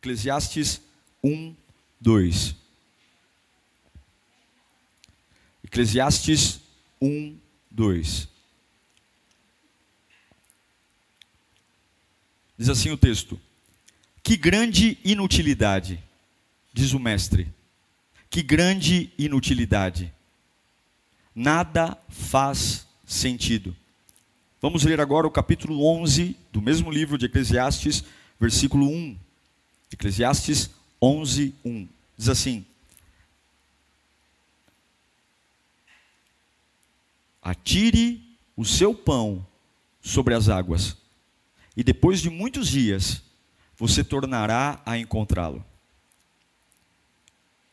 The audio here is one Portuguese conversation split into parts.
Eclesiastes 1, 2. Eclesiastes 1, 2. Diz assim o texto: Que grande inutilidade, diz o mestre, que grande inutilidade, nada faz sentido. Vamos ler agora o capítulo 11 do mesmo livro de Eclesiastes, versículo 1. Eclesiastes 11, 1. Diz assim: Atire o seu pão sobre as águas, e depois de muitos dias você tornará a encontrá-lo.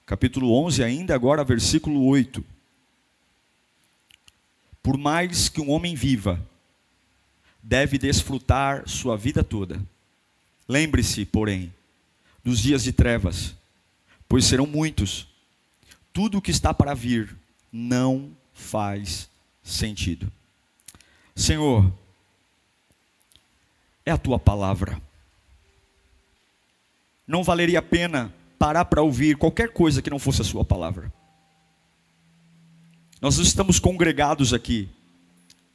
Capítulo 11, ainda agora, versículo 8. Por mais que um homem viva, deve desfrutar sua vida toda. Lembre-se, porém, dos dias de trevas, pois serão muitos. Tudo o que está para vir não faz sentido. Senhor, é a tua palavra. Não valeria a pena parar para ouvir qualquer coisa que não fosse a sua palavra. Nós estamos congregados aqui,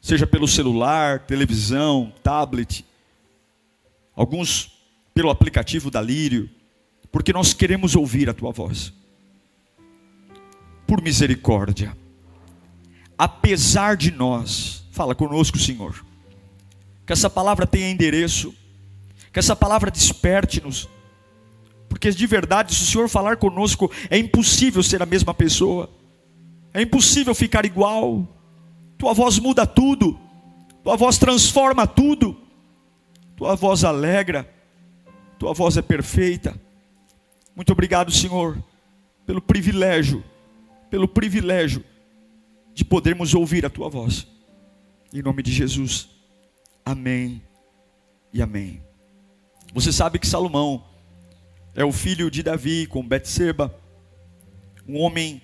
seja pelo celular, televisão, tablet, alguns pelo aplicativo da Lírio, porque nós queremos ouvir a tua voz. Por misericórdia, apesar de nós, fala conosco, Senhor, que essa palavra tenha endereço, que essa palavra desperte-nos, porque de verdade, se o Senhor falar conosco, é impossível ser a mesma pessoa, é impossível ficar igual, tua voz muda tudo, tua voz transforma tudo, tua voz alegra, tua voz é perfeita. Muito obrigado, Senhor, pelo privilégio, pelo privilégio de podermos ouvir a tua voz. Em nome de Jesus. Amém e amém. Você sabe que Salomão é o filho de Davi com Betseba, um homem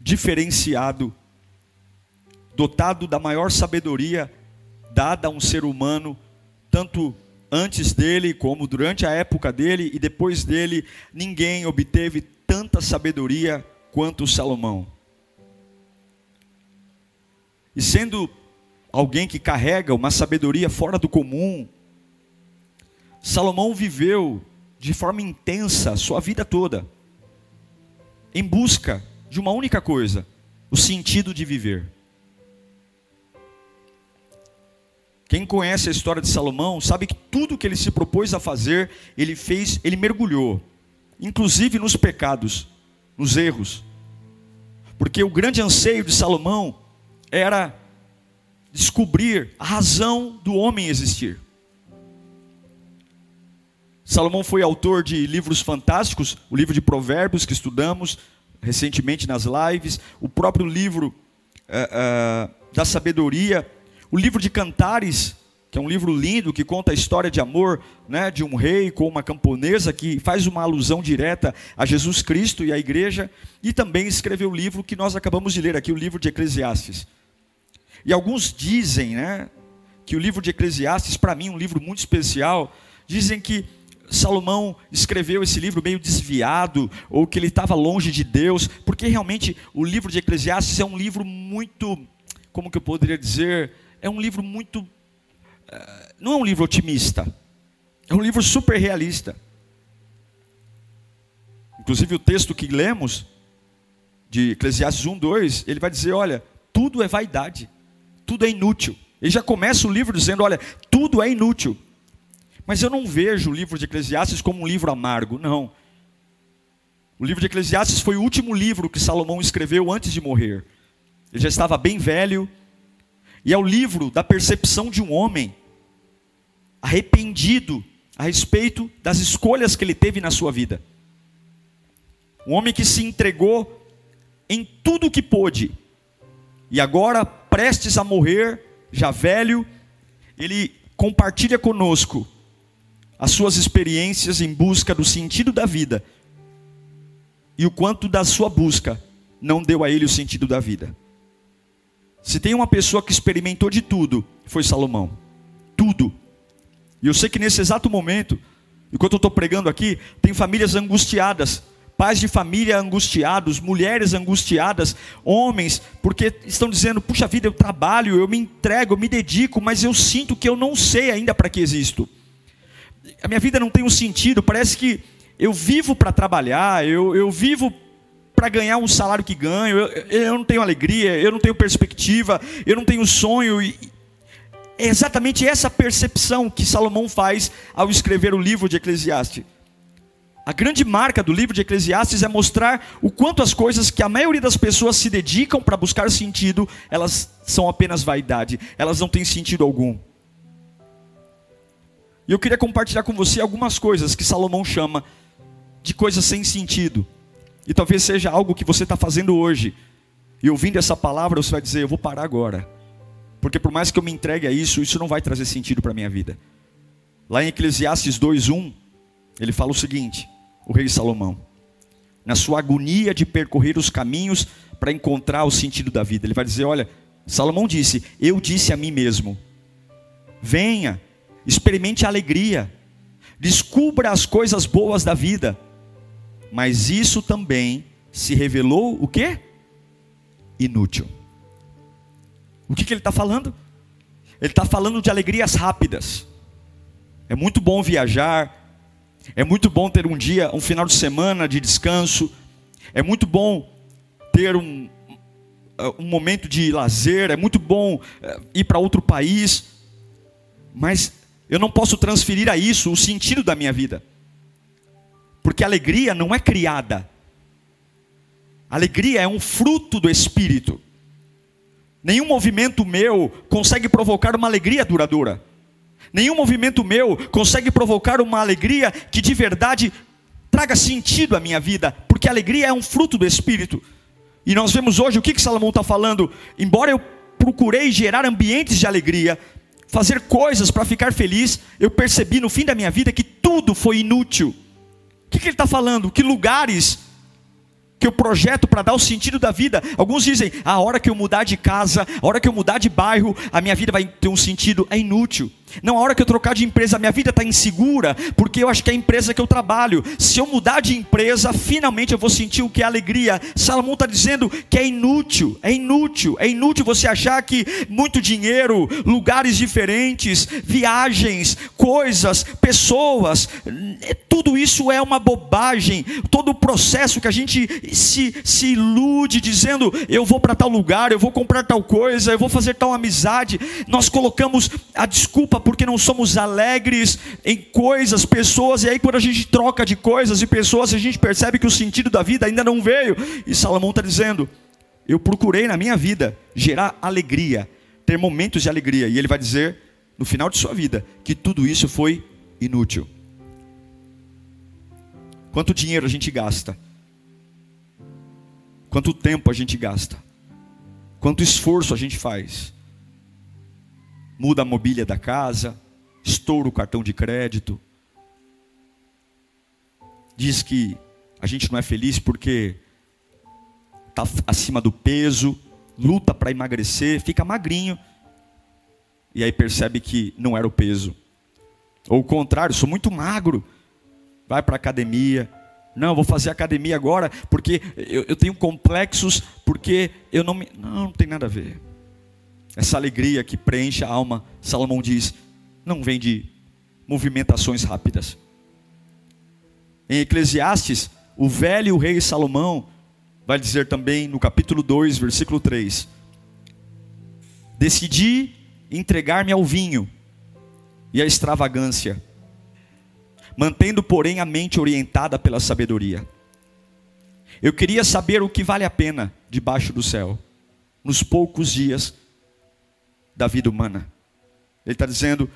diferenciado, dotado da maior sabedoria dada a um ser humano, tanto antes dele, como durante a época dele e depois dele, ninguém obteve tanta sabedoria quanto Salomão. E sendo alguém que carrega uma sabedoria fora do comum, Salomão viveu de forma intensa sua vida toda, em busca de uma única coisa: o sentido de viver. Quem conhece a história de Salomão sabe que tudo que ele se propôs a fazer, ele fez, ele mergulhou, inclusive nos pecados, nos erros. Porque o grande anseio de Salomão era descobrir a razão do homem existir. Salomão foi autor de livros fantásticos, o livro de Provérbios que estudamos recentemente nas lives, o próprio livro uh, uh, da sabedoria o livro de Cantares, que é um livro lindo que conta a história de amor né, de um rei com uma camponesa, que faz uma alusão direta a Jesus Cristo e à igreja, e também escreveu o livro que nós acabamos de ler aqui, o livro de Eclesiastes. E alguns dizem né, que o livro de Eclesiastes, para mim, é um livro muito especial, dizem que Salomão escreveu esse livro meio desviado, ou que ele estava longe de Deus, porque realmente o livro de Eclesiastes é um livro muito, como que eu poderia dizer, é um livro muito. Eh, não é um livro otimista, é um livro super realista. Inclusive o texto que lemos, de Eclesiastes 1, 2, ele vai dizer: olha, tudo é vaidade, tudo é inútil. Ele já começa o livro dizendo: olha, tudo é inútil. Mas eu não vejo o livro de Eclesiastes como um livro amargo, não. O livro de Eclesiastes foi o último livro que Salomão escreveu antes de morrer. Ele já estava bem velho, e é o livro da percepção de um homem arrependido a respeito das escolhas que ele teve na sua vida. Um homem que se entregou em tudo o que pôde, e agora, prestes a morrer, já velho, ele compartilha conosco as suas experiências em busca do sentido da vida e o quanto da sua busca não deu a ele o sentido da vida. Se tem uma pessoa que experimentou de tudo, foi Salomão. Tudo. E eu sei que nesse exato momento, enquanto eu estou pregando aqui, tem famílias angustiadas, pais de família angustiados, mulheres angustiadas, homens, porque estão dizendo: puxa vida, eu trabalho, eu me entrego, eu me dedico, mas eu sinto que eu não sei ainda para que existo. A minha vida não tem um sentido, parece que eu vivo para trabalhar, eu, eu vivo para ganhar um salário que ganho, eu, eu não tenho alegria, eu não tenho perspectiva, eu não tenho sonho. E é exatamente essa percepção que Salomão faz ao escrever o livro de Eclesiastes. A grande marca do livro de Eclesiastes é mostrar o quanto as coisas que a maioria das pessoas se dedicam para buscar sentido, elas são apenas vaidade, elas não têm sentido algum. E eu queria compartilhar com você algumas coisas que Salomão chama de coisas sem sentido. E talvez seja algo que você está fazendo hoje. E ouvindo essa palavra, você vai dizer: Eu vou parar agora. Porque por mais que eu me entregue a isso, isso não vai trazer sentido para a minha vida. Lá em Eclesiastes 2:1, ele fala o seguinte: o rei Salomão, na sua agonia de percorrer os caminhos para encontrar o sentido da vida, ele vai dizer: Olha, Salomão disse: Eu disse a mim mesmo, venha, experimente a alegria, descubra as coisas boas da vida mas isso também se revelou o quê? Inútil. O que, que ele está falando? Ele está falando de alegrias rápidas. É muito bom viajar, é muito bom ter um dia, um final de semana de descanso, é muito bom ter um, um momento de lazer, é muito bom eh, ir para outro país, mas eu não posso transferir a isso o sentido da minha vida. Porque alegria não é criada. Alegria é um fruto do espírito. Nenhum movimento meu consegue provocar uma alegria duradoura. Nenhum movimento meu consegue provocar uma alegria que de verdade traga sentido à minha vida, porque alegria é um fruto do espírito. E nós vemos hoje o que, que Salomão está falando. Embora eu procurei gerar ambientes de alegria, fazer coisas para ficar feliz, eu percebi no fim da minha vida que tudo foi inútil que, que ele está falando? Que lugares que eu projeto para dar o sentido da vida. Alguns dizem, a hora que eu mudar de casa, a hora que eu mudar de bairro, a minha vida vai ter um sentido. É inútil. Não, a hora que eu trocar de empresa, minha vida está insegura, porque eu acho que é a empresa que eu trabalho. Se eu mudar de empresa, finalmente eu vou sentir o que é alegria. Salomão está dizendo que é inútil, é inútil, é inútil você achar que muito dinheiro, lugares diferentes, viagens, coisas, pessoas, tudo isso é uma bobagem. Todo o processo que a gente se, se ilude dizendo, eu vou para tal lugar, eu vou comprar tal coisa, eu vou fazer tal amizade, nós colocamos a desculpa porque não somos alegres em coisas, pessoas, e aí quando a gente troca de coisas e pessoas, a gente percebe que o sentido da vida ainda não veio. E Salomão está dizendo: Eu procurei na minha vida gerar alegria, ter momentos de alegria, e ele vai dizer, no final de sua vida, que tudo isso foi inútil. Quanto dinheiro a gente gasta? Quanto tempo a gente gasta? Quanto esforço a gente faz? Muda a mobília da casa, estoura o cartão de crédito, diz que a gente não é feliz porque está acima do peso, luta para emagrecer, fica magrinho, e aí percebe que não era o peso. Ou o contrário, sou muito magro, vai para a academia, não, vou fazer academia agora porque eu, eu tenho complexos, porque eu não me. Não, não tem nada a ver. Essa alegria que preenche a alma, Salomão diz, não vem de movimentações rápidas. Em Eclesiastes, o velho rei Salomão vai dizer também no capítulo 2, versículo 3: Decidi entregar-me ao vinho e à extravagância, mantendo, porém, a mente orientada pela sabedoria. Eu queria saber o que vale a pena debaixo do céu, nos poucos dias da vida humana. Ele está dizendo: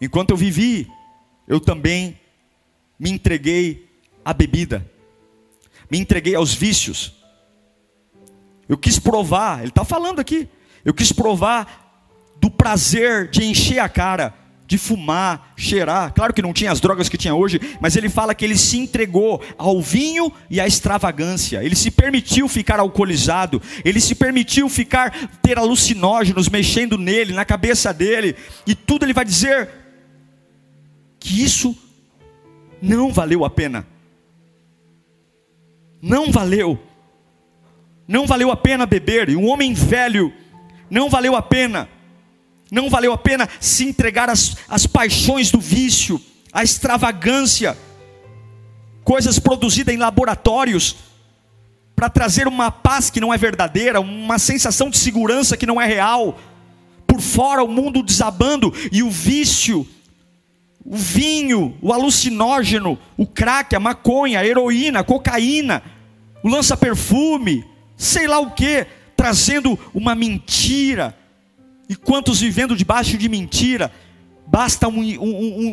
enquanto eu vivi, eu também me entreguei à bebida, me entreguei aos vícios. Eu quis provar, ele está falando aqui, eu quis provar do prazer de encher a cara de fumar, cheirar. Claro que não tinha as drogas que tinha hoje, mas ele fala que ele se entregou ao vinho e à extravagância. Ele se permitiu ficar alcoolizado, ele se permitiu ficar ter alucinógenos mexendo nele, na cabeça dele, e tudo ele vai dizer que isso não valeu a pena. Não valeu. Não valeu a pena beber, e um homem velho não valeu a pena não valeu a pena se entregar às, às paixões do vício, à extravagância, coisas produzidas em laboratórios, para trazer uma paz que não é verdadeira, uma sensação de segurança que não é real. Por fora o mundo desabando e o vício, o vinho, o alucinógeno, o crack, a maconha, a heroína, a cocaína, o lança-perfume, sei lá o que, trazendo uma mentira, e quantos vivendo debaixo de mentira, basta um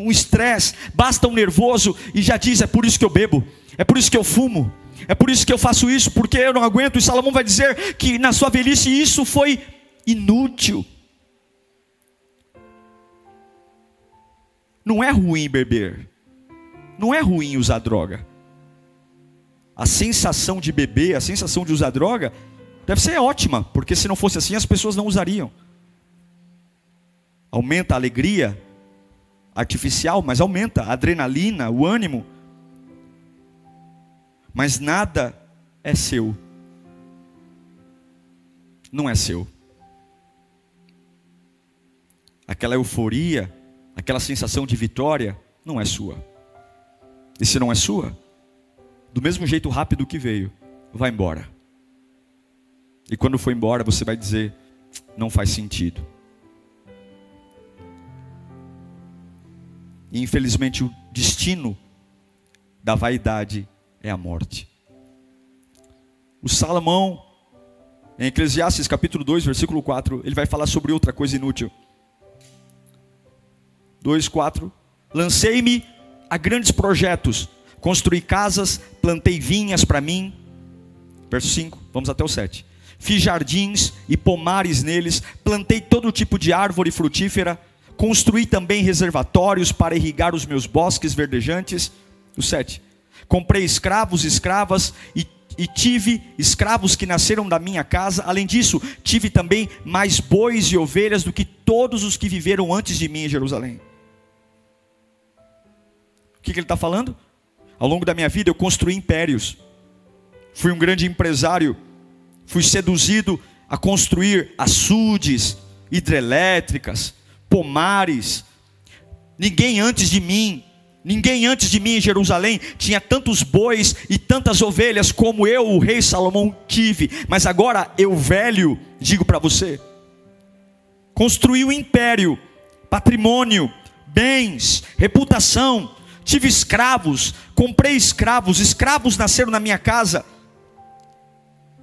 estresse, um, um, um basta um nervoso, e já diz: é por isso que eu bebo, é por isso que eu fumo, é por isso que eu faço isso, porque eu não aguento. E Salomão vai dizer que na sua velhice isso foi inútil. Não é ruim beber, não é ruim usar droga. A sensação de beber, a sensação de usar droga, deve ser ótima, porque se não fosse assim as pessoas não usariam aumenta a alegria artificial, mas aumenta a adrenalina, o ânimo. Mas nada é seu. Não é seu. Aquela euforia, aquela sensação de vitória, não é sua. E se não é sua, do mesmo jeito rápido que veio, vai embora. E quando for embora, você vai dizer: não faz sentido. E infelizmente o destino da vaidade é a morte. O Salomão, em Eclesiastes capítulo 2, versículo 4, ele vai falar sobre outra coisa inútil. 2, 4. Lancei-me a grandes projetos, construí casas, plantei vinhas para mim. Verso 5, vamos até o 7. Fiz jardins e pomares neles, plantei todo tipo de árvore frutífera Construí também reservatórios para irrigar os meus bosques verdejantes. O 7. Comprei escravos escravas e, e tive escravos que nasceram da minha casa. Além disso, tive também mais bois e ovelhas do que todos os que viveram antes de mim em Jerusalém. O que, que ele está falando? Ao longo da minha vida eu construí impérios. Fui um grande empresário. Fui seduzido a construir açudes, hidrelétricas, pomares. Ninguém antes de mim, ninguém antes de mim em Jerusalém tinha tantos bois e tantas ovelhas como eu, o rei Salomão, tive. Mas agora eu, velho, digo para você: construí um império, patrimônio, bens, reputação, tive escravos, comprei escravos, escravos nasceram na minha casa.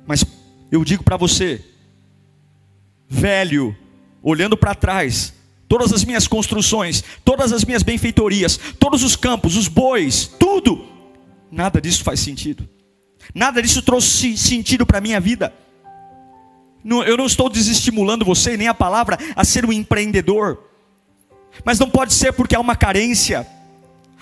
Mas eu digo para você, velho, olhando para trás, todas as minhas construções, todas as minhas benfeitorias, todos os campos, os bois, tudo, nada disso faz sentido. Nada disso trouxe sentido para a minha vida. Eu não estou desestimulando você, nem a palavra, a ser um empreendedor. Mas não pode ser porque há uma carência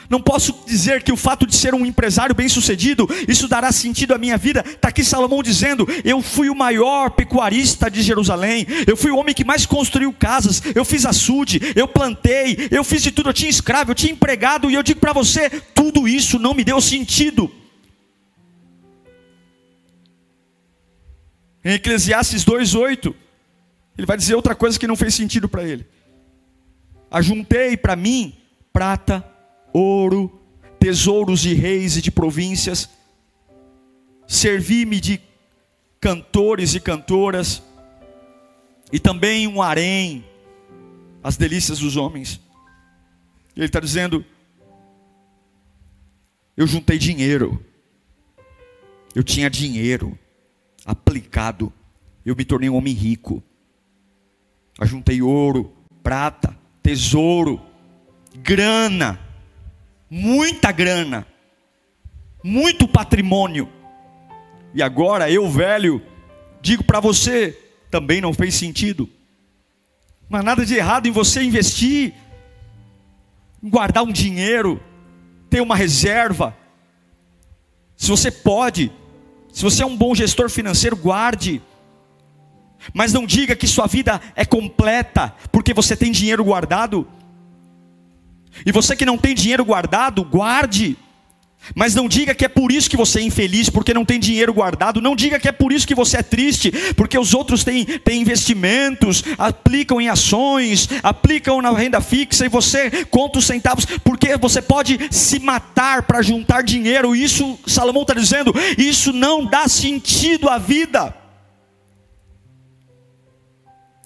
não posso dizer que o fato de ser um empresário bem-sucedido, isso dará sentido à minha vida. Está aqui Salomão dizendo: Eu fui o maior pecuarista de Jerusalém, eu fui o homem que mais construiu casas, eu fiz açude, eu plantei, eu fiz de tudo, eu tinha escravo, eu tinha empregado, e eu digo para você: tudo isso não me deu sentido. Em Eclesiastes 2,8, ele vai dizer outra coisa que não fez sentido para ele. Ajuntei para mim prata, ouro, tesouros de reis e de províncias. Servi-me de cantores e cantoras, e também um harém, as delícias dos homens. Ele está dizendo: eu juntei dinheiro, eu tinha dinheiro aplicado, eu me tornei um homem rico. Ajuntei ouro, prata, tesouro, grana muita grana, muito patrimônio. E agora eu, velho, digo para você, também não fez sentido. Não há nada de errado em você investir, guardar um dinheiro, ter uma reserva. Se você pode, se você é um bom gestor financeiro, guarde. Mas não diga que sua vida é completa porque você tem dinheiro guardado. E você que não tem dinheiro guardado, guarde. Mas não diga que é por isso que você é infeliz, porque não tem dinheiro guardado. Não diga que é por isso que você é triste, porque os outros têm, têm investimentos, aplicam em ações, aplicam na renda fixa e você conta os centavos, porque você pode se matar para juntar dinheiro. Isso, Salomão está dizendo, isso não dá sentido à vida.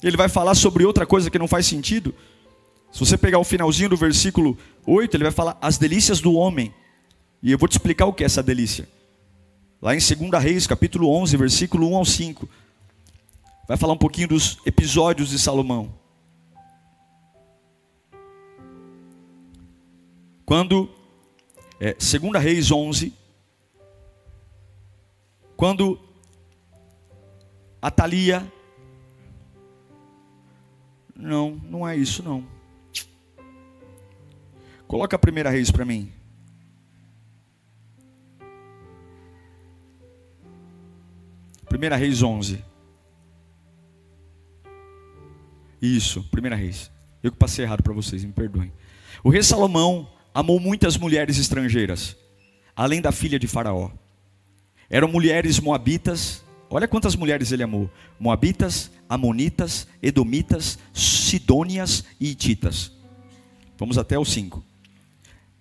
Ele vai falar sobre outra coisa que não faz sentido. Se você pegar o finalzinho do versículo 8, ele vai falar as delícias do homem. E eu vou te explicar o que é essa delícia. Lá em 2 Reis, capítulo 11, versículo 1 ao 5. Vai falar um pouquinho dos episódios de Salomão. Quando, é, 2 Reis 11, quando Atalia, não, não é isso não. Coloca a primeira Reis para mim. Primeira Reis 11. Isso, Primeira Reis. Eu que passei errado para vocês, me perdoem. O rei Salomão amou muitas mulheres estrangeiras, além da filha de Faraó. Eram mulheres moabitas. Olha quantas mulheres ele amou: moabitas, amonitas, edomitas, sidônias e ititas. Vamos até o 5.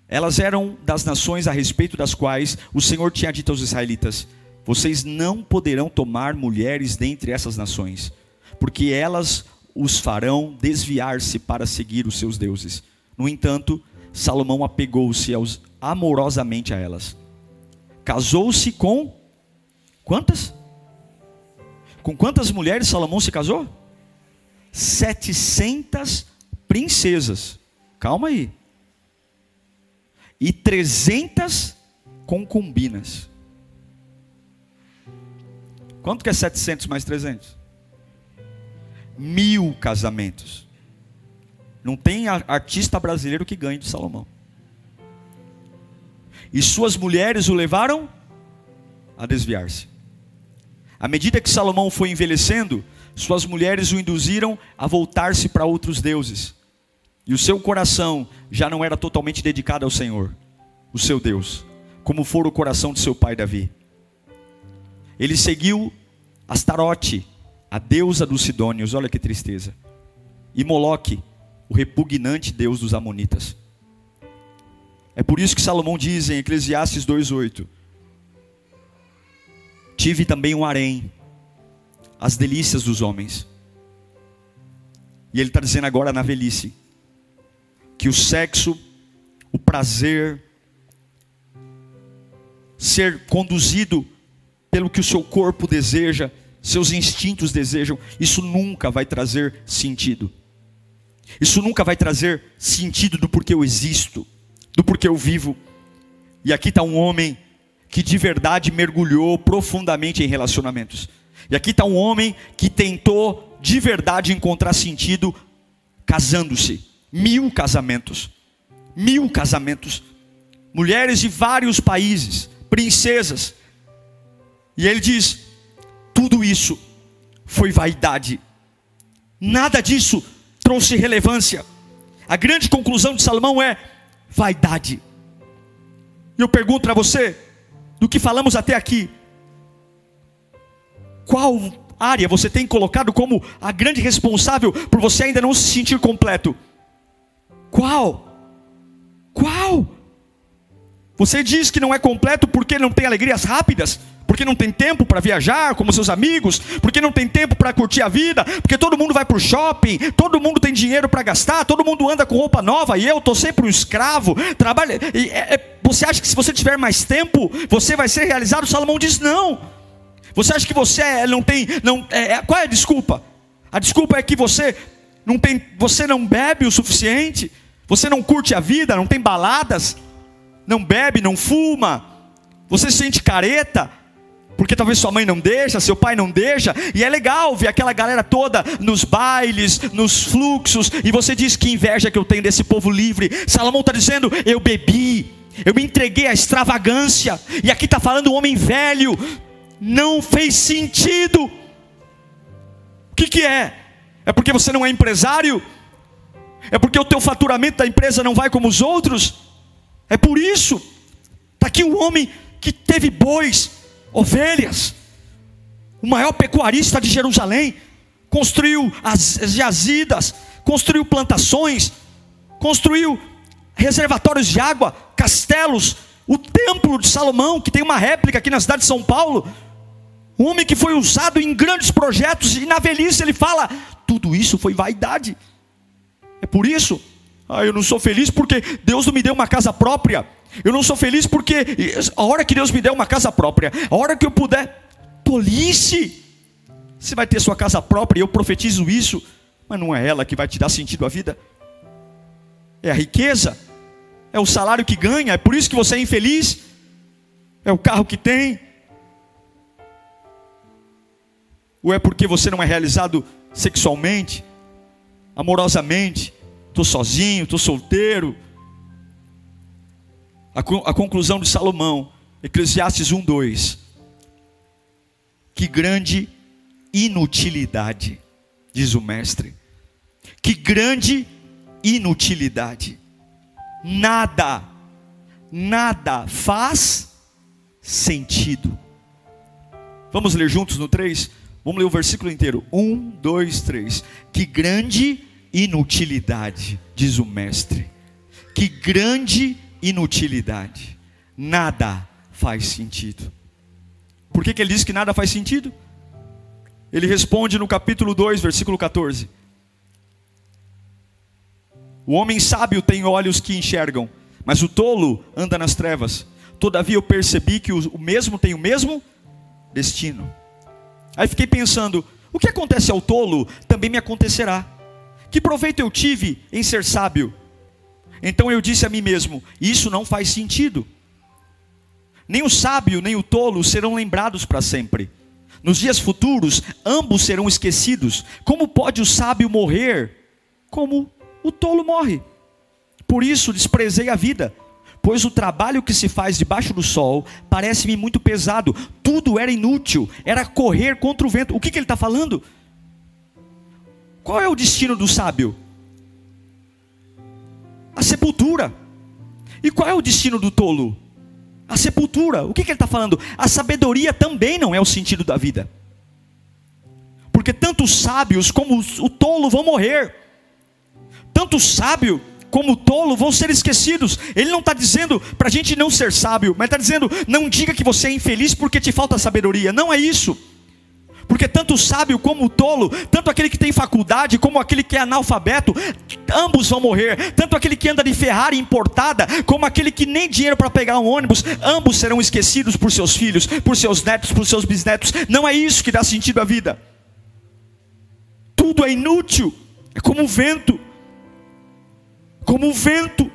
Elas eram das nações a respeito das quais o Senhor tinha dito aos israelitas: vocês não poderão tomar mulheres dentre essas nações, porque elas os farão desviar-se para seguir os seus deuses. No entanto, Salomão apegou-se amorosamente a elas. Casou-se com quantas? Com quantas mulheres Salomão se casou? 700 princesas. Calma aí. E 300 concubinas. Quanto que é 700 mais 300? Mil casamentos. Não tem artista brasileiro que ganhe de Salomão. E suas mulheres o levaram a desviar-se. À medida que Salomão foi envelhecendo, suas mulheres o induziram a voltar-se para outros deuses. E o seu coração já não era totalmente dedicado ao Senhor, o seu Deus, como for o coração de seu pai Davi. Ele seguiu Astarote, a deusa dos Sidônios, olha que tristeza. E Moloque, o repugnante deus dos Amonitas. É por isso que Salomão diz em Eclesiastes 2,8: Tive também um harém, as delícias dos homens. E ele está dizendo agora na velhice, que o sexo, o prazer, ser conduzido pelo que o seu corpo deseja, seus instintos desejam, isso nunca vai trazer sentido. Isso nunca vai trazer sentido do porquê eu existo, do porquê eu vivo. E aqui está um homem que de verdade mergulhou profundamente em relacionamentos. E aqui está um homem que tentou de verdade encontrar sentido casando-se. Mil casamentos. Mil casamentos. Mulheres de vários países, princesas, e ele diz: tudo isso foi vaidade, nada disso trouxe relevância. A grande conclusão de Salomão é vaidade. E eu pergunto para você, do que falamos até aqui, qual área você tem colocado como a grande responsável por você ainda não se sentir completo? Qual? Qual? Você diz que não é completo porque não tem alegrias rápidas? porque não tem tempo para viajar como seus amigos, porque não tem tempo para curtir a vida, porque todo mundo vai para o shopping, todo mundo tem dinheiro para gastar, todo mundo anda com roupa nova e eu estou sempre um escravo. Trabalha. É, é, você acha que se você tiver mais tempo, você vai ser realizado? Salomão diz não. Você acha que você é, não tem. Não, é, é, qual é a desculpa? A desculpa é que você não tem, você não bebe o suficiente, você não curte a vida, não tem baladas, não bebe, não fuma, você se sente careta, porque talvez sua mãe não deixa, seu pai não deixa, e é legal ver aquela galera toda nos bailes, nos fluxos, e você diz que inveja que eu tenho desse povo livre. Salomão está dizendo: eu bebi, eu me entreguei à extravagância, e aqui está falando um homem velho, não fez sentido. O que, que é? É porque você não é empresário? É porque o teu faturamento da empresa não vai como os outros? É por isso. Está aqui um homem que teve bois, ovelhas, o maior pecuarista de Jerusalém, construiu as jazidas, construiu plantações, construiu reservatórios de água, castelos, o templo de Salomão, que tem uma réplica aqui na cidade de São Paulo. Um homem que foi usado em grandes projetos, e na velhice ele fala: tudo isso foi vaidade. É por isso, ah, eu não sou feliz porque Deus não me deu uma casa própria. Eu não sou feliz porque a hora que Deus me der uma casa própria, a hora que eu puder, tolice. Você vai ter sua casa própria eu profetizo isso, mas não é ela que vai te dar sentido à vida. É a riqueza, é o salário que ganha, é por isso que você é infeliz. É o carro que tem. Ou é porque você não é realizado sexualmente, amorosamente? Estou sozinho, estou solteiro a, a conclusão de Salomão, Eclesiastes 1, 2. Que grande inutilidade, diz o mestre. Que grande inutilidade. Nada, nada faz sentido. Vamos ler juntos no 3? Vamos ler o versículo inteiro. 1, 2, 3. Que grande inutilidade, diz o mestre. Que grande inutilidade inutilidade. Nada faz sentido. Por que, que ele diz que nada faz sentido? Ele responde no capítulo 2, versículo 14. O homem sábio tem olhos que enxergam, mas o tolo anda nas trevas. Todavia eu percebi que o mesmo tem o mesmo destino. Aí fiquei pensando: o que acontece ao tolo também me acontecerá. Que proveito eu tive em ser sábio? Então eu disse a mim mesmo: isso não faz sentido. Nem o sábio nem o tolo serão lembrados para sempre. Nos dias futuros, ambos serão esquecidos. Como pode o sábio morrer como o tolo morre? Por isso desprezei a vida, pois o trabalho que se faz debaixo do sol parece-me muito pesado. Tudo era inútil, era correr contra o vento. O que, que ele está falando? Qual é o destino do sábio? a sepultura. E qual é o destino do tolo? A sepultura. O que, que ele está falando? A sabedoria também não é o sentido da vida. Porque tanto os sábios como o tolo vão morrer. Tanto o sábio como tolo vão ser esquecidos. Ele não está dizendo para a gente não ser sábio, mas está dizendo: não diga que você é infeliz porque te falta sabedoria. Não é isso. Porque tanto o sábio como o tolo, tanto aquele que tem faculdade como aquele que é analfabeto, ambos vão morrer. Tanto aquele que anda de Ferrari importada, como aquele que nem dinheiro para pegar um ônibus, ambos serão esquecidos por seus filhos, por seus netos, por seus bisnetos. Não é isso que dá sentido à vida. Tudo é inútil, é como o vento. Como o vento.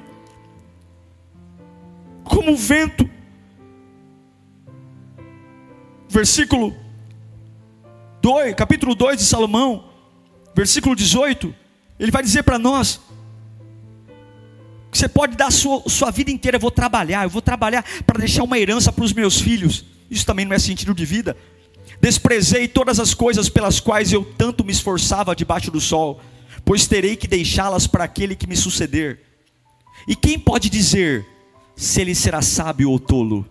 Como o vento. Versículo 2, capítulo 2 de Salomão, versículo 18, ele vai dizer para nós que você pode dar a sua, sua vida inteira, eu vou trabalhar, eu vou trabalhar para deixar uma herança para os meus filhos. Isso também não é sentido de vida. Desprezei todas as coisas pelas quais eu tanto me esforçava debaixo do sol, pois terei que deixá-las para aquele que me suceder. E quem pode dizer se ele será sábio ou tolo?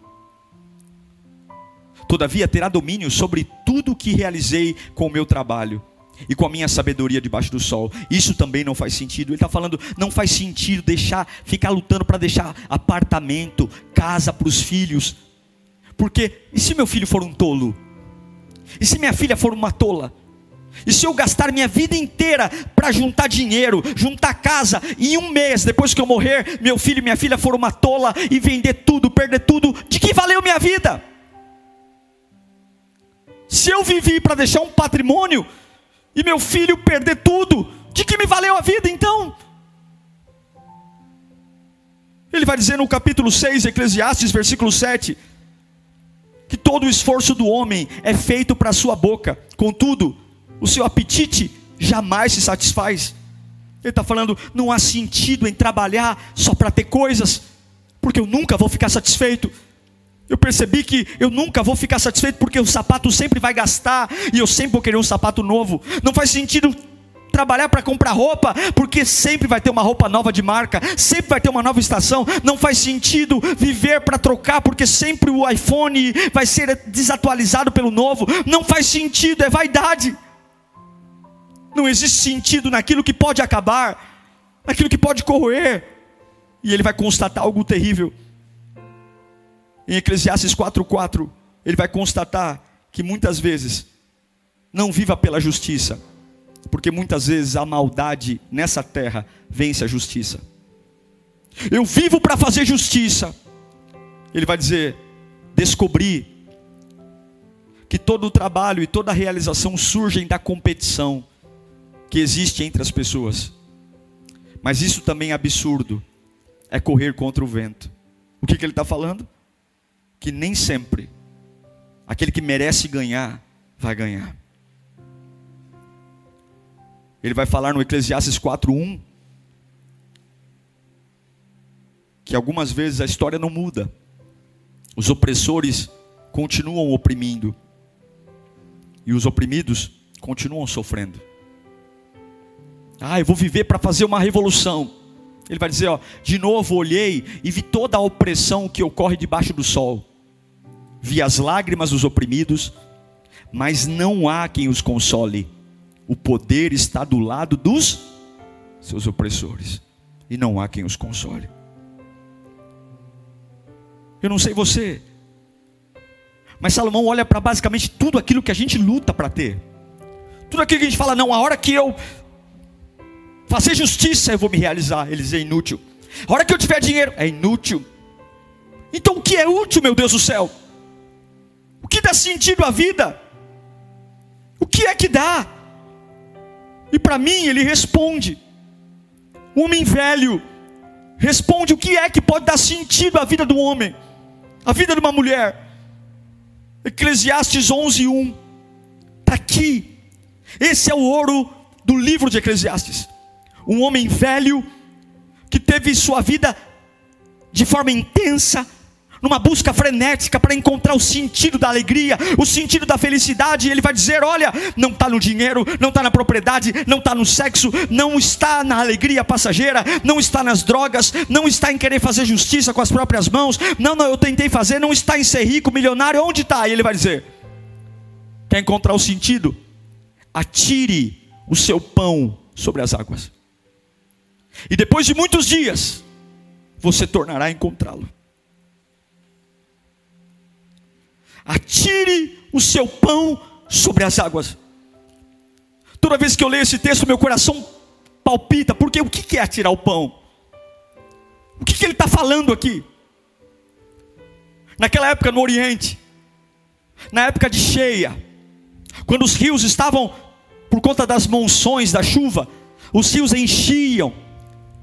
Todavia terá domínio sobre tudo o que realizei com o meu trabalho e com a minha sabedoria debaixo do sol. Isso também não faz sentido. Ele está falando, não faz sentido deixar, ficar lutando para deixar apartamento, casa para os filhos. Porque e se meu filho for um tolo? E se minha filha for uma tola? E se eu gastar minha vida inteira para juntar dinheiro, juntar casa, e em um mês, depois que eu morrer, meu filho e minha filha for uma tola e vender tudo, perder tudo, de que valeu minha vida? Se eu vivi para deixar um patrimônio e meu filho perder tudo, de que me valeu a vida então? Ele vai dizer no capítulo 6, Eclesiastes, versículo 7, que todo o esforço do homem é feito para a sua boca, contudo, o seu apetite jamais se satisfaz. Ele está falando, não há sentido em trabalhar só para ter coisas, porque eu nunca vou ficar satisfeito. Eu percebi que eu nunca vou ficar satisfeito porque o sapato sempre vai gastar e eu sempre vou querer um sapato novo. Não faz sentido trabalhar para comprar roupa, porque sempre vai ter uma roupa nova de marca, sempre vai ter uma nova estação. Não faz sentido viver para trocar, porque sempre o iPhone vai ser desatualizado pelo novo. Não faz sentido, é vaidade. Não existe sentido naquilo que pode acabar, naquilo que pode corroer. E ele vai constatar algo terrível. Em Eclesiastes 4:4, ele vai constatar que muitas vezes não viva pela justiça porque muitas vezes a maldade nessa terra vence a justiça. Eu vivo para fazer justiça. Ele vai dizer: descobri que todo o trabalho e toda a realização surgem da competição que existe entre as pessoas. Mas isso também é absurdo, é correr contra o vento. O que, que ele está falando? Que nem sempre aquele que merece ganhar vai ganhar. Ele vai falar no Eclesiastes 4:1 que algumas vezes a história não muda. Os opressores continuam oprimindo e os oprimidos continuam sofrendo. Ah, eu vou viver para fazer uma revolução. Ele vai dizer, ó, de novo olhei e vi toda a opressão que ocorre debaixo do sol. Vi as lágrimas dos oprimidos, mas não há quem os console o poder está do lado dos seus opressores, e não há quem os console. Eu não sei você, mas Salomão olha para basicamente tudo aquilo que a gente luta para ter, tudo aquilo que a gente fala, não, a hora que eu fazer justiça eu vou me realizar, ele diz é inútil, a hora que eu tiver dinheiro é inútil. Então o que é útil, meu Deus do céu? O que dá sentido à vida? O que é que dá? E para mim ele responde. O homem velho responde o que é que pode dar sentido à vida do homem, à vida de uma mulher. Eclesiastes 11:1 está aqui. Esse é o ouro do livro de Eclesiastes. Um homem velho que teve sua vida de forma intensa, numa busca frenética para encontrar o sentido da alegria, o sentido da felicidade, ele vai dizer: olha, não está no dinheiro, não está na propriedade, não está no sexo, não está na alegria passageira, não está nas drogas, não está em querer fazer justiça com as próprias mãos, não, não, eu tentei fazer, não está em ser rico, milionário, onde está? E ele vai dizer: quer encontrar o sentido? Atire o seu pão sobre as águas, e depois de muitos dias, você tornará a encontrá-lo. atire o seu pão sobre as águas. Toda vez que eu leio esse texto, meu coração palpita, porque o que é atirar o pão? O que, ele está falando aqui? Naquela época no Oriente, na época de cheia, quando os rios estavam, por conta das monções, da chuva, os rios enchiam,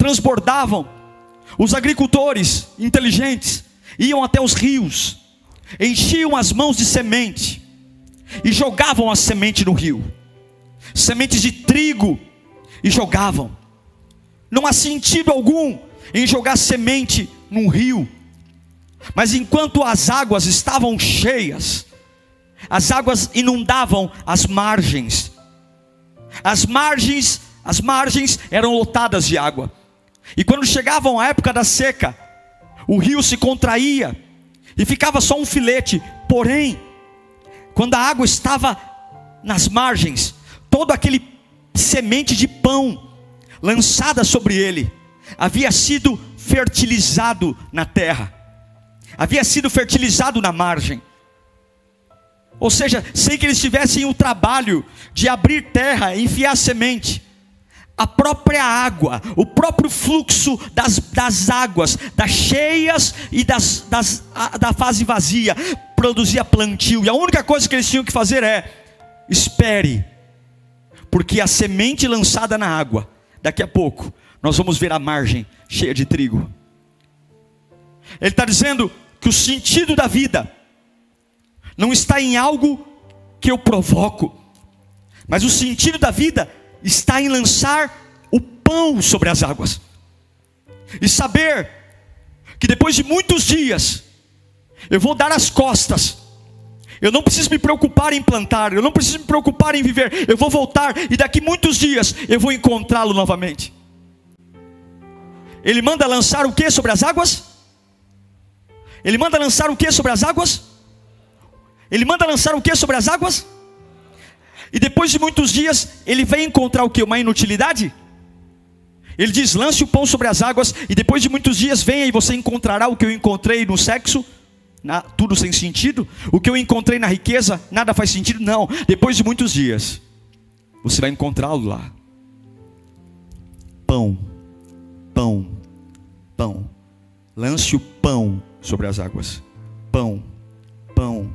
transbordavam, os agricultores inteligentes iam até os rios, enchiam as mãos de semente e jogavam a semente no rio, sementes de trigo, e jogavam. Não há sentido algum em jogar semente num rio, mas enquanto as águas estavam cheias, as águas inundavam as margens, as margens, as margens eram lotadas de água, e quando chegavam a época da seca, o rio se contraía, e ficava só um filete. Porém, quando a água estava nas margens, todo aquele semente de pão lançada sobre ele havia sido fertilizado na terra, havia sido fertilizado na margem. Ou seja, sem que eles tivessem o trabalho de abrir terra, enfiar semente, a própria água, o próprio fluxo das, das águas, das cheias e das, das, a, da fase vazia, produzia plantio. E a única coisa que eles tinham que fazer é: espere, porque a semente lançada na água, daqui a pouco, nós vamos ver a margem cheia de trigo. Ele está dizendo que o sentido da vida não está em algo que eu provoco, mas o sentido da vida está em lançar o pão sobre as águas e saber que depois de muitos dias eu vou dar as costas. Eu não preciso me preocupar em plantar, eu não preciso me preocupar em viver. Eu vou voltar e daqui muitos dias eu vou encontrá-lo novamente. Ele manda lançar o que sobre as águas? Ele manda lançar o que sobre as águas? Ele manda lançar o que sobre as águas? E depois de muitos dias, ele vem encontrar o que? Uma inutilidade? Ele diz: lance o pão sobre as águas, e depois de muitos dias, venha e você encontrará o que eu encontrei no sexo. Na, tudo sem sentido. O que eu encontrei na riqueza, nada faz sentido. Não. Depois de muitos dias, você vai encontrá-lo lá. Pão, pão, pão. Lance o pão sobre as águas. Pão, pão.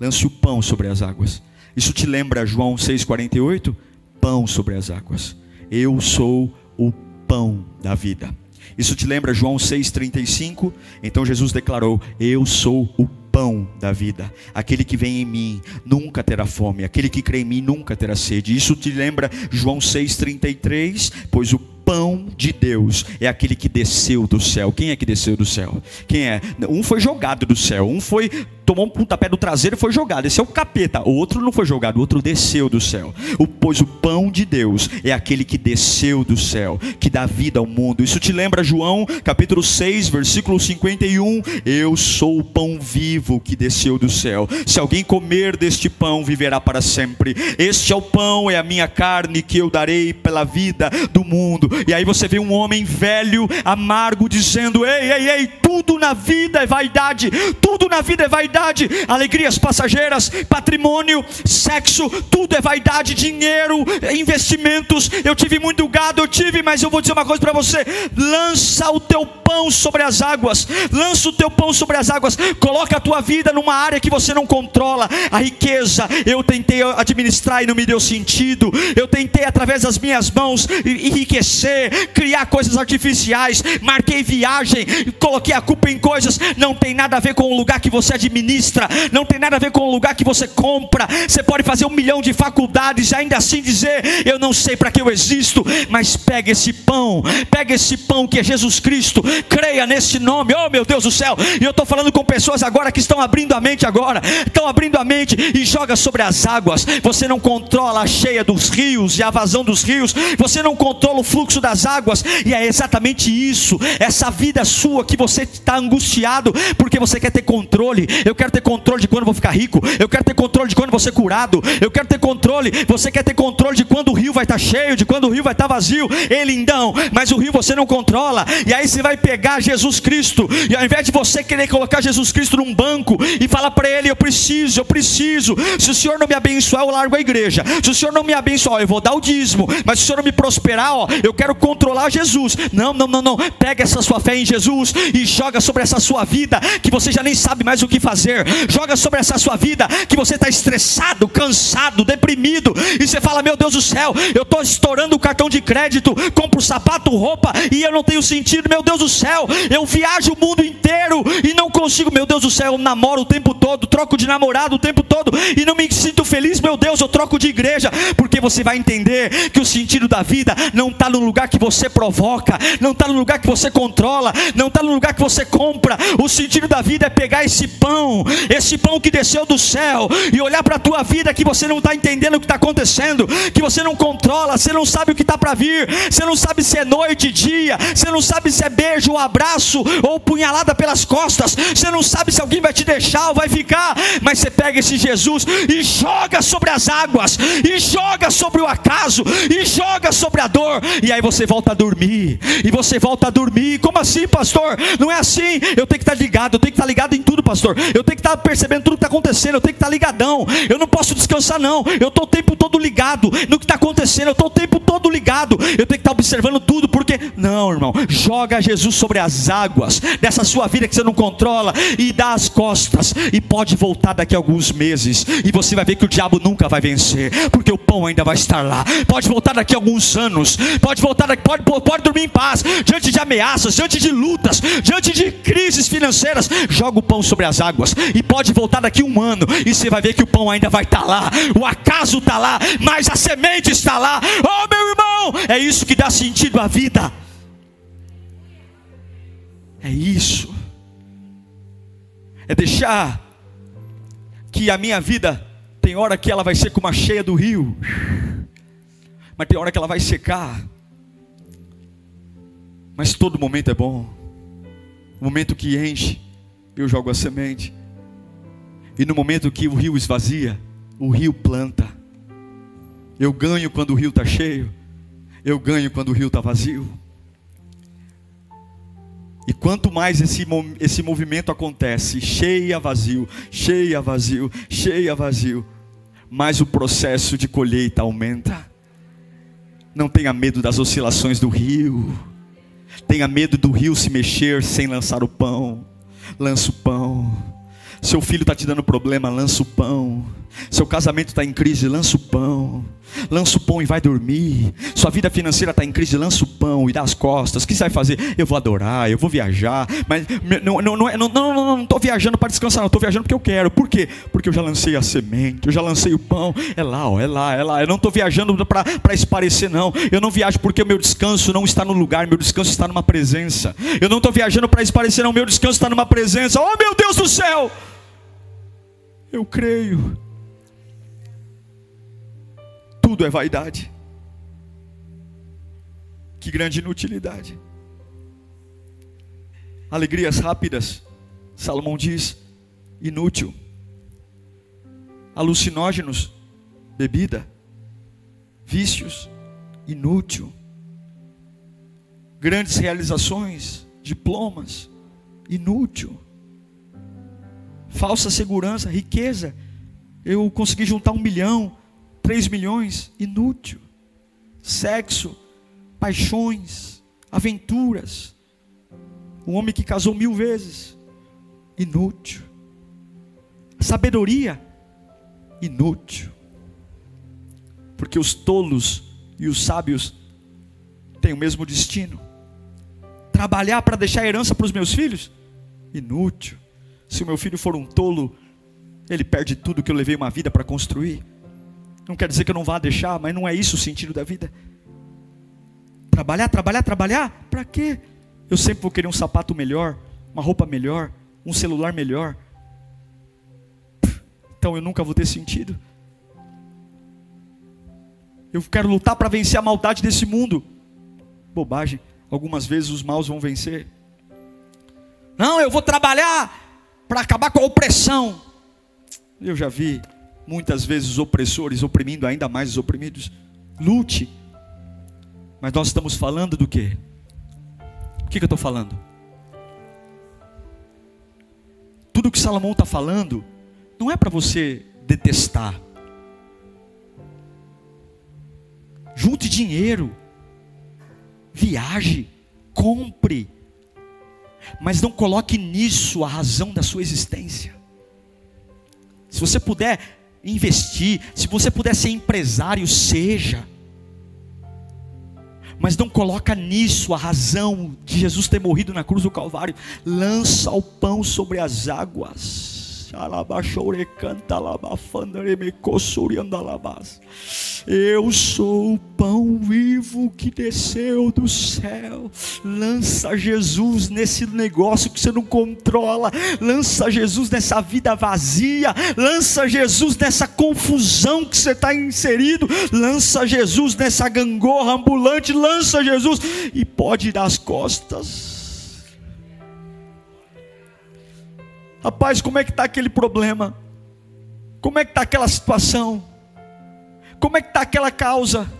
Lance o pão sobre as águas. Isso te lembra João 6,48? Pão sobre as águas. Eu sou o pão da vida. Isso te lembra João 6,35? Então Jesus declarou: Eu sou o pão da vida. Aquele que vem em mim nunca terá fome, aquele que crê em mim nunca terá sede. Isso te lembra João 6,33? Pois o pão de Deus é aquele que desceu do céu. Quem é que desceu do céu? Quem é? Um foi jogado do céu, um foi tomou um pontapé do traseiro e foi jogado. Esse é o capeta. O outro não foi jogado, o outro desceu do céu. O, pois o pão de Deus é aquele que desceu do céu, que dá vida ao mundo. Isso te lembra João, capítulo 6, versículo 51? Eu sou o pão vivo que desceu do céu. Se alguém comer deste pão, viverá para sempre. Este é o pão, é a minha carne que eu darei pela vida do mundo. E aí você vê um homem velho, amargo, dizendo: Ei, ei, ei, tudo na vida é vaidade, tudo na vida é vaidade vaidade, alegrias passageiras, patrimônio, sexo, tudo é vaidade, dinheiro, investimentos. Eu tive muito gado, eu tive, mas eu vou dizer uma coisa para você: lança o teu pão sobre as águas, lança o teu pão sobre as águas, coloca a tua vida numa área que você não controla. A riqueza, eu tentei administrar e não me deu sentido. Eu tentei através das minhas mãos enriquecer, criar coisas artificiais, marquei viagem, coloquei a culpa em coisas, não tem nada a ver com o lugar que você administra administra, não tem nada a ver com o lugar que você compra. Você pode fazer um milhão de faculdades e ainda assim dizer: Eu não sei para que eu existo, mas pega esse pão, pega esse pão que é Jesus Cristo, creia nesse nome, oh meu Deus do céu. E eu estou falando com pessoas agora que estão abrindo a mente agora, estão abrindo a mente e joga sobre as águas. Você não controla a cheia dos rios e a vazão dos rios, você não controla o fluxo das águas, e é exatamente isso, essa vida sua que você está angustiado porque você quer ter controle, eu quero ter controle de quando eu vou ficar rico. Eu quero ter controle de quando eu vou ser curado. Eu quero ter controle. Você quer ter controle de quando o rio vai estar cheio, de quando o rio vai estar vazio. Ele não, mas o rio você não controla. E aí você vai pegar Jesus Cristo. E ao invés de você querer colocar Jesus Cristo num banco e falar para ele: Eu preciso, eu preciso. Se o Senhor não me abençoar, eu largo a igreja. Se o Senhor não me abençoar, eu vou dar o dízimo. Mas se o Senhor não me prosperar, ó, eu quero controlar Jesus. Não, não, não, não. Pega essa sua fé em Jesus e joga sobre essa sua vida que você já nem sabe mais o que fazer fazer. Joga sobre essa sua vida que você está estressado, cansado, deprimido. E você fala: Meu Deus do céu, eu estou estourando o cartão de crédito, compro sapato, roupa e eu não tenho sentido. Meu Deus do céu, eu viajo o mundo inteiro e não consigo. Meu Deus do céu, eu namoro o tempo todo, troco de namorado o tempo todo e não me sinto feliz. Meu Deus, eu troco de igreja. Porque você vai entender que o sentido da vida não está no lugar que você provoca, não está no lugar que você controla, não está no lugar que você compra. O sentido da vida é pegar esse pão pão, esse pão que desceu do céu, e olhar para a tua vida que você não está entendendo o que está acontecendo, que você não controla, você não sabe o que está para vir, você não sabe se é noite, dia, você não sabe se é beijo, ou abraço, ou punhalada pelas costas, você não sabe se alguém vai te deixar ou vai ficar, mas você pega esse Jesus e joga sobre as águas, e joga sobre o acaso, e joga sobre a dor, e aí você volta a dormir, e você volta a dormir. Como assim, pastor? Não é assim. Eu tenho que estar ligado, eu tenho que estar ligado em tudo, pastor eu tenho que estar percebendo tudo que está acontecendo, eu tenho que estar ligadão, eu não posso descansar, não. Eu estou o tempo todo ligado no que está acontecendo, eu estou o tempo todo ligado, eu tenho que estar observando tudo, porque, não, irmão, joga Jesus sobre as águas dessa sua vida que você não controla, e dá as costas e pode voltar daqui a alguns meses e você vai ver que o diabo nunca vai vencer, porque o pão ainda vai estar lá. Pode voltar daqui a alguns anos, pode voltar daqui, pode, pode dormir em paz diante de ameaças, diante de lutas, diante de crises financeiras. Joga o pão sobre as águas e pode voltar daqui um ano e você vai ver que o pão ainda vai estar lá. O acaso está lá, mas a semente está lá. Oh meu irmão, é isso que dá sentido à vida. É isso. É deixar que a minha vida tem hora que ela vai ser como a cheia do rio, mas tem hora que ela vai secar. Mas todo momento é bom. O momento que enche, eu jogo a semente. E no momento que o rio esvazia, o rio planta. Eu ganho quando o rio está cheio. Eu ganho quando o rio está vazio. E quanto mais esse, esse movimento acontece, cheia vazio, cheia vazio, cheia vazio, mais o processo de colheita aumenta. Não tenha medo das oscilações do rio. Tenha medo do rio se mexer sem lançar o pão. Lança o pão. Seu filho está te dando problema, lança o pão. Seu casamento está em crise, lança o pão. Lança o pão e vai dormir. Sua vida financeira está em crise, lança o pão e dá as costas. O que você vai fazer? Eu vou adorar, eu vou viajar. Mas não estou não, não, não, não, não, viajando para descansar, não. Estou viajando porque eu quero. Por quê? Porque eu já lancei a semente, eu já lancei o pão. É lá, ó, é lá, é lá. Eu não estou viajando para esparecer, não. Eu não viajo porque o meu descanso não está no lugar, meu descanso está numa presença. Eu não estou viajando para esparecer, não. Meu descanso está numa presença. Oh, meu Deus do céu! Eu creio tudo é vaidade. Que grande inutilidade. Alegrias rápidas, Salomão diz, inútil. Alucinógenos, bebida. Vícios, inútil. Grandes realizações, diplomas, inútil. Falsa segurança, riqueza. Eu consegui juntar um milhão, 3 milhões, inútil. Sexo, paixões, aventuras. Um homem que casou mil vezes, inútil. Sabedoria, inútil. Porque os tolos e os sábios têm o mesmo destino. Trabalhar para deixar herança para os meus filhos? Inútil. Se o meu filho for um tolo, ele perde tudo que eu levei uma vida para construir. Não quer dizer que eu não vá deixar, mas não é isso o sentido da vida. Trabalhar, trabalhar, trabalhar, para quê? Eu sempre vou querer um sapato melhor, uma roupa melhor, um celular melhor. Então eu nunca vou ter sentido. Eu quero lutar para vencer a maldade desse mundo. Bobagem. Algumas vezes os maus vão vencer. Não, eu vou trabalhar para acabar com a opressão. Eu já vi muitas vezes os opressores oprimindo ainda mais os oprimidos. Lute. Mas nós estamos falando do quê? O que, eu estou falando? Tudo que Salomão está falando não é para você detestar. Junte dinheiro, viaje, compre, mas não coloque nisso a razão da sua existência. Se você puder investir, se você puder ser empresário, seja. Mas não coloca nisso a razão de Jesus ter morrido na cruz do Calvário. Lança o pão sobre as águas. Eu sou o pão vivo que desceu do céu. Lança Jesus nesse negócio que você não controla. Lança Jesus nessa vida vazia. Lança Jesus nessa confusão que você está inserido. Lança Jesus nessa gangorra ambulante. Lança Jesus e pode dar as costas. Rapaz, como é que está aquele problema? Como é que está aquela situação? Como é que está aquela causa?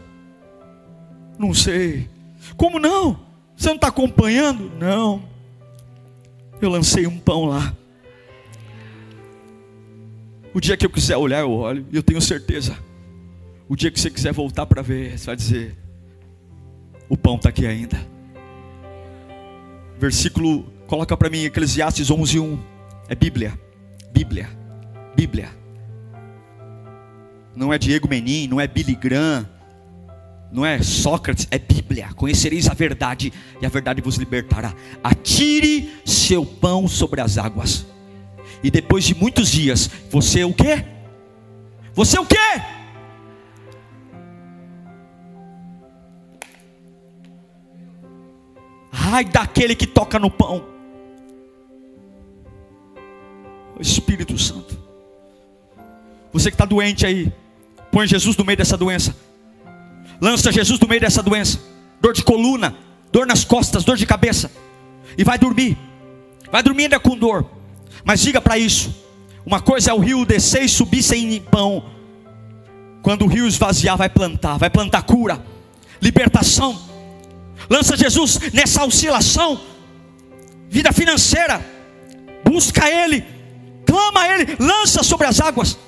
Não sei. Como não? Você não está acompanhando? Não. Eu lancei um pão lá. O dia que eu quiser olhar, eu olho. E eu tenho certeza. O dia que você quiser voltar para ver, você vai dizer: O pão está aqui ainda. Versículo, coloca para mim Eclesiastes 11, 1. É Bíblia. Bíblia. Bíblia. Não é Diego Menin, não é Billy Graham, não é Sócrates, é Bíblia. Conhecereis a verdade e a verdade vos libertará. Atire seu pão sobre as águas. E depois de muitos dias, você o quê? Você o quê? Ai daquele que toca no pão. Espírito Santo. Você que está doente aí, põe Jesus no meio dessa doença. Lança Jesus no meio dessa doença. Dor de coluna, dor nas costas, dor de cabeça. E vai dormir. Vai dormir ainda com dor. Mas diga para isso. Uma coisa é o rio descer e subir sem pão. Quando o rio esvaziar, vai plantar, vai plantar cura, libertação. Lança Jesus nessa oscilação. Vida financeira. Busca Ele. Clama Ele. Lança sobre as águas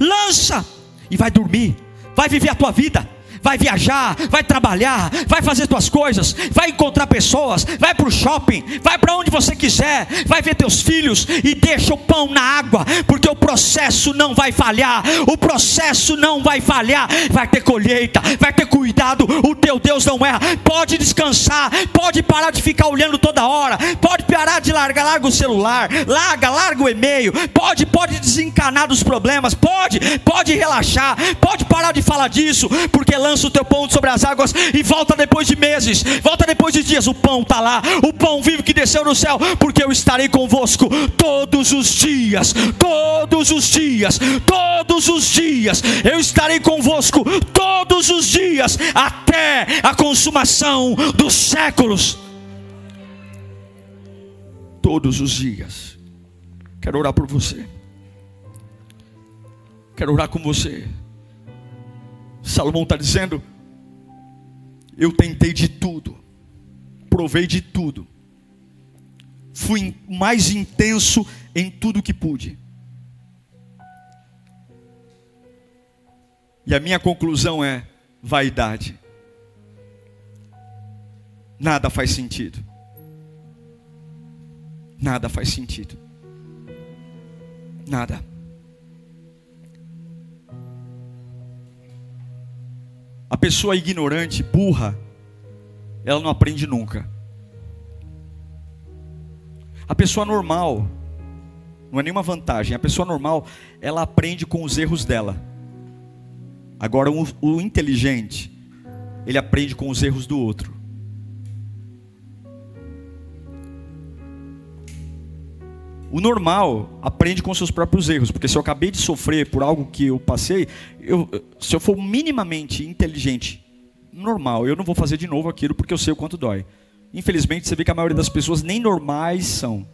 lança e vai dormir, vai viver a tua vida vai viajar, vai trabalhar, vai fazer tuas coisas, vai encontrar pessoas, vai para o shopping, vai para onde você quiser, vai ver teus filhos e deixa o pão na água, porque o processo não vai falhar, o processo não vai falhar, vai ter colheita, vai ter cuidado, o teu Deus não erra, pode descansar, pode parar de ficar olhando toda hora, pode parar de largar, larga o celular, larga, larga o e-mail, pode, pode desencanar dos problemas, pode, pode relaxar, pode parar de falar disso, porque lá lança o teu pão sobre as águas e volta depois de meses, volta depois de dias. O pão está lá, o pão vivo que desceu do céu, porque eu estarei convosco todos os dias, todos os dias, todos os dias. Eu estarei convosco todos os dias, até a consumação dos séculos. Todos os dias. Quero orar por você. Quero orar com você. Salomão está dizendo: Eu tentei de tudo, provei de tudo, fui mais intenso em tudo que pude. E a minha conclusão é: vaidade. Nada faz sentido. Nada faz sentido. Nada. Pessoa ignorante, burra, ela não aprende nunca. A pessoa normal, não é nenhuma vantagem, a pessoa normal, ela aprende com os erros dela. Agora, o, o inteligente, ele aprende com os erros do outro. O normal aprende com seus próprios erros, porque se eu acabei de sofrer por algo que eu passei, eu, se eu for minimamente inteligente, normal, eu não vou fazer de novo aquilo porque eu sei o quanto dói. Infelizmente, você vê que a maioria das pessoas nem normais são.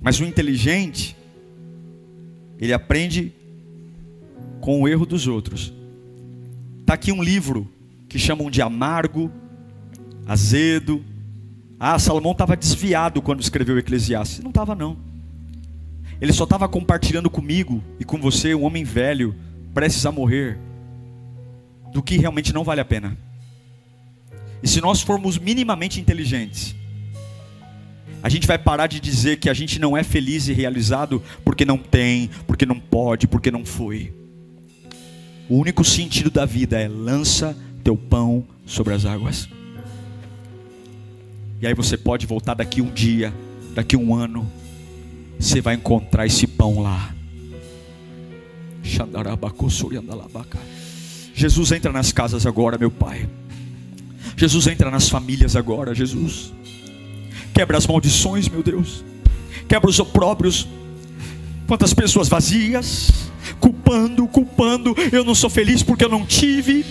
Mas o inteligente, ele aprende com o erro dos outros. Está aqui um livro que chamam de amargo, azedo, ah, Salomão estava desviado quando escreveu Eclesiastes. Não estava, não. Ele só estava compartilhando comigo e com você, um homem velho, prestes a morrer, do que realmente não vale a pena. E se nós formos minimamente inteligentes, a gente vai parar de dizer que a gente não é feliz e realizado porque não tem, porque não pode, porque não foi. O único sentido da vida é lança teu pão sobre as águas. E aí você pode voltar daqui um dia, daqui um ano, você vai encontrar esse pão lá. Jesus entra nas casas agora, meu Pai. Jesus entra nas famílias agora, Jesus. Quebra as maldições, meu Deus. Quebra os opróbrios. Quantas pessoas vazias, culpando, culpando. Eu não sou feliz porque eu não tive.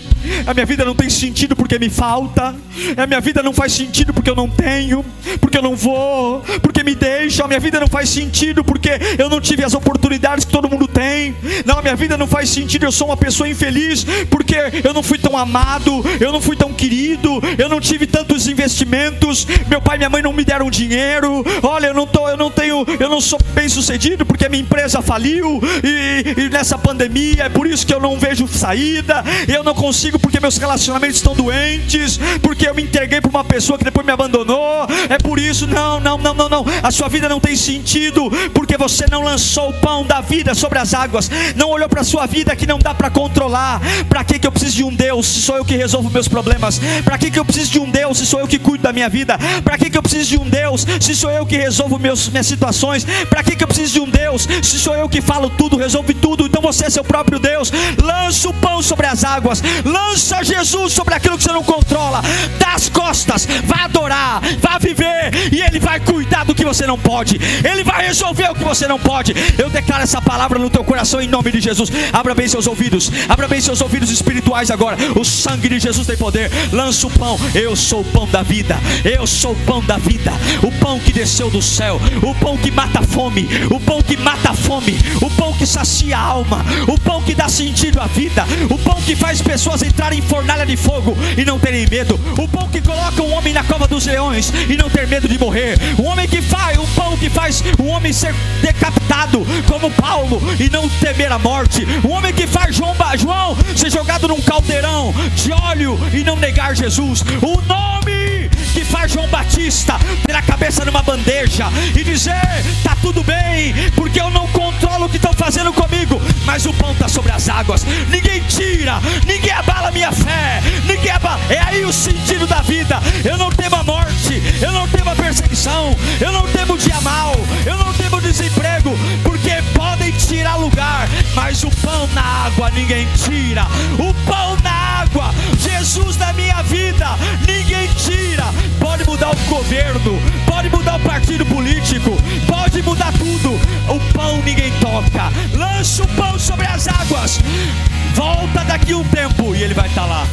A minha vida não tem sentido porque me falta. A minha vida não faz sentido porque eu não tenho, porque eu não vou, porque me deixa. A minha vida não faz sentido porque eu não tive as oportunidades que todo mundo tem. Não, a minha vida não faz sentido. Eu sou uma pessoa infeliz porque eu não fui tão amado, eu não fui tão querido, eu não tive tantos investimentos. Meu pai e minha mãe não me deram dinheiro. Olha, eu não tô, eu não tenho, eu não sou bem sucedido porque minha empresa faliu e, e nessa pandemia, é por isso que eu não vejo saída, eu não consigo porque meus relacionamentos estão doentes, porque eu me entreguei para uma pessoa que depois me abandonou, é por isso, não, não, não, não, não, a sua vida não tem sentido, porque você não lançou o pão da vida sobre as águas, não olhou para a sua vida que não dá para controlar, para que, que eu preciso de um Deus se sou eu que resolvo meus problemas, para que, que eu preciso de um Deus se sou eu que cuido da minha vida, para que, que eu preciso de um Deus se sou eu que resolvo meus, minhas situações, para que, eu preciso de um Deus se sou eu que falo tudo, resolve tudo, então você é seu próprio Deus, lança o pão sobre as águas, lança Jesus sobre aquilo que você não controla, dá as costas, vai adorar, vai viver, e Ele vai cuidar do que você não pode, Ele vai resolver o que você não pode. Eu declaro essa palavra no teu coração em nome de Jesus. Abra bem seus ouvidos, abra bem seus ouvidos espirituais agora. O sangue de Jesus tem poder. Lança o pão, eu sou o pão da vida, eu sou o pão da vida, o pão que desceu do céu, o pão que mata a fome, o pão que mata a fome, o pão que sacia a alma, o pão que dá sentido à vida, o pão que faz pessoas entrarem em fornalha de fogo e não terem medo, o pão que coloca um homem na cova dos leões e não ter medo de morrer, o homem que faz, o pão que faz o homem ser decapitado como Paulo e não temer a morte, o homem que faz João, João ser jogado num caldeirão de óleo e não negar Jesus, o nome que faz João Batista ter a cabeça numa bandeja e dizer: tá tudo bem, porque eu não controlo o que estão fazendo comigo, mas o pão está sobre as águas. Ninguém tira, ninguém abala minha fé, ninguém abala. É aí o sentido da vida. Eu não temo a morte, eu não temo a perseguição, eu não temo o dia mal, eu não temo o desemprego, porque podem tirar lugar, mas o pão na água ninguém tira. O pão na água, Jesus na minha vida, ninguém tira. Pode mudar o governo, pode mudar o partido político, pode mudar tudo. O pão ninguém toca. Lança o pão sobre as águas. Volta daqui um tempo e ele vai estar lá.